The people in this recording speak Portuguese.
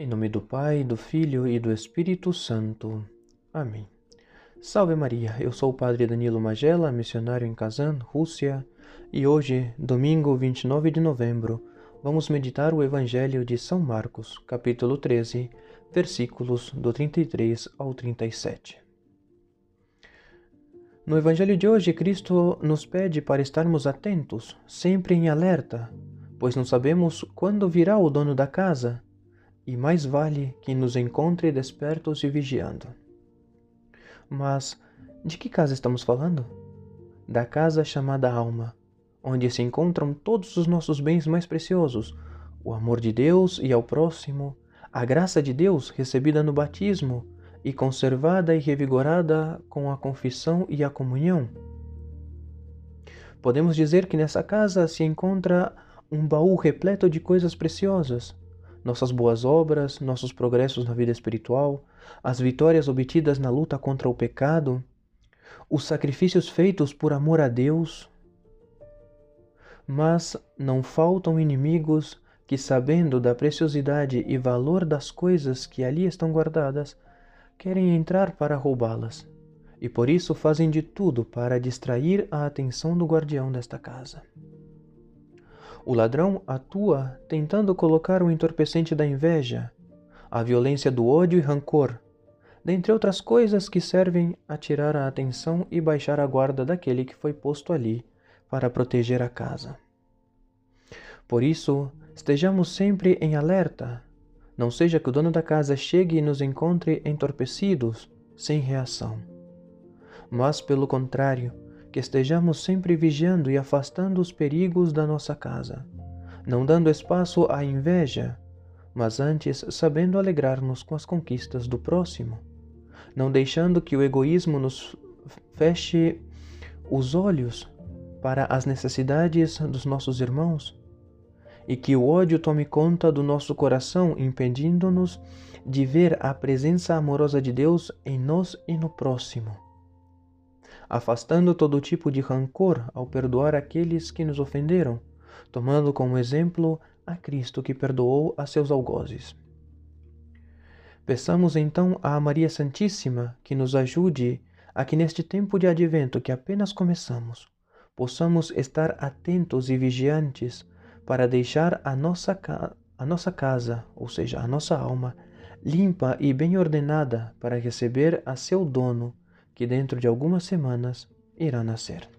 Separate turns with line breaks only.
Em nome do Pai, do Filho e do Espírito Santo. Amém. Salve Maria, eu sou o Padre Danilo Magela, missionário em Kazan, Rússia, e hoje, domingo 29 de novembro, vamos meditar o Evangelho de São Marcos, capítulo 13, versículos do 33 ao 37. No Evangelho de hoje, Cristo nos pede para estarmos atentos, sempre em alerta, pois não sabemos quando virá o dono da casa e mais vale que nos encontre despertos e vigiando. Mas de que casa estamos falando? Da casa chamada alma, onde se encontram todos os nossos bens mais preciosos, o amor de Deus e ao próximo, a graça de Deus recebida no batismo e conservada e revigorada com a confissão e a comunhão. Podemos dizer que nessa casa se encontra um baú repleto de coisas preciosas, nossas boas obras, nossos progressos na vida espiritual, as vitórias obtidas na luta contra o pecado, os sacrifícios feitos por amor a Deus. Mas não faltam inimigos que, sabendo da preciosidade e valor das coisas que ali estão guardadas, querem entrar para roubá-las, e por isso fazem de tudo para distrair a atenção do guardião desta casa. O ladrão atua tentando colocar o entorpecente da inveja, a violência do ódio e rancor, dentre outras coisas que servem a tirar a atenção e baixar a guarda daquele que foi posto ali para proteger a casa. Por isso, estejamos sempre em alerta. Não seja que o dono da casa chegue e nos encontre entorpecidos, sem reação. Mas, pelo contrário, que estejamos sempre vigiando e afastando os perigos da nossa casa, não dando espaço à inveja, mas antes sabendo alegrar-nos com as conquistas do próximo, não deixando que o egoísmo nos feche os olhos para as necessidades dos nossos irmãos e que o ódio tome conta do nosso coração, impedindo-nos de ver a presença amorosa de Deus em nós e no próximo afastando todo tipo de rancor ao perdoar aqueles que nos ofenderam, tomando como exemplo a Cristo que perdoou a seus algozes. Peçamos então a Maria Santíssima que nos ajude a que neste tempo de advento que apenas começamos, possamos estar atentos e vigiantes para deixar a nossa, a nossa casa, ou seja, a nossa alma, limpa e bem ordenada para receber a seu dono que dentro de algumas semanas irá nascer.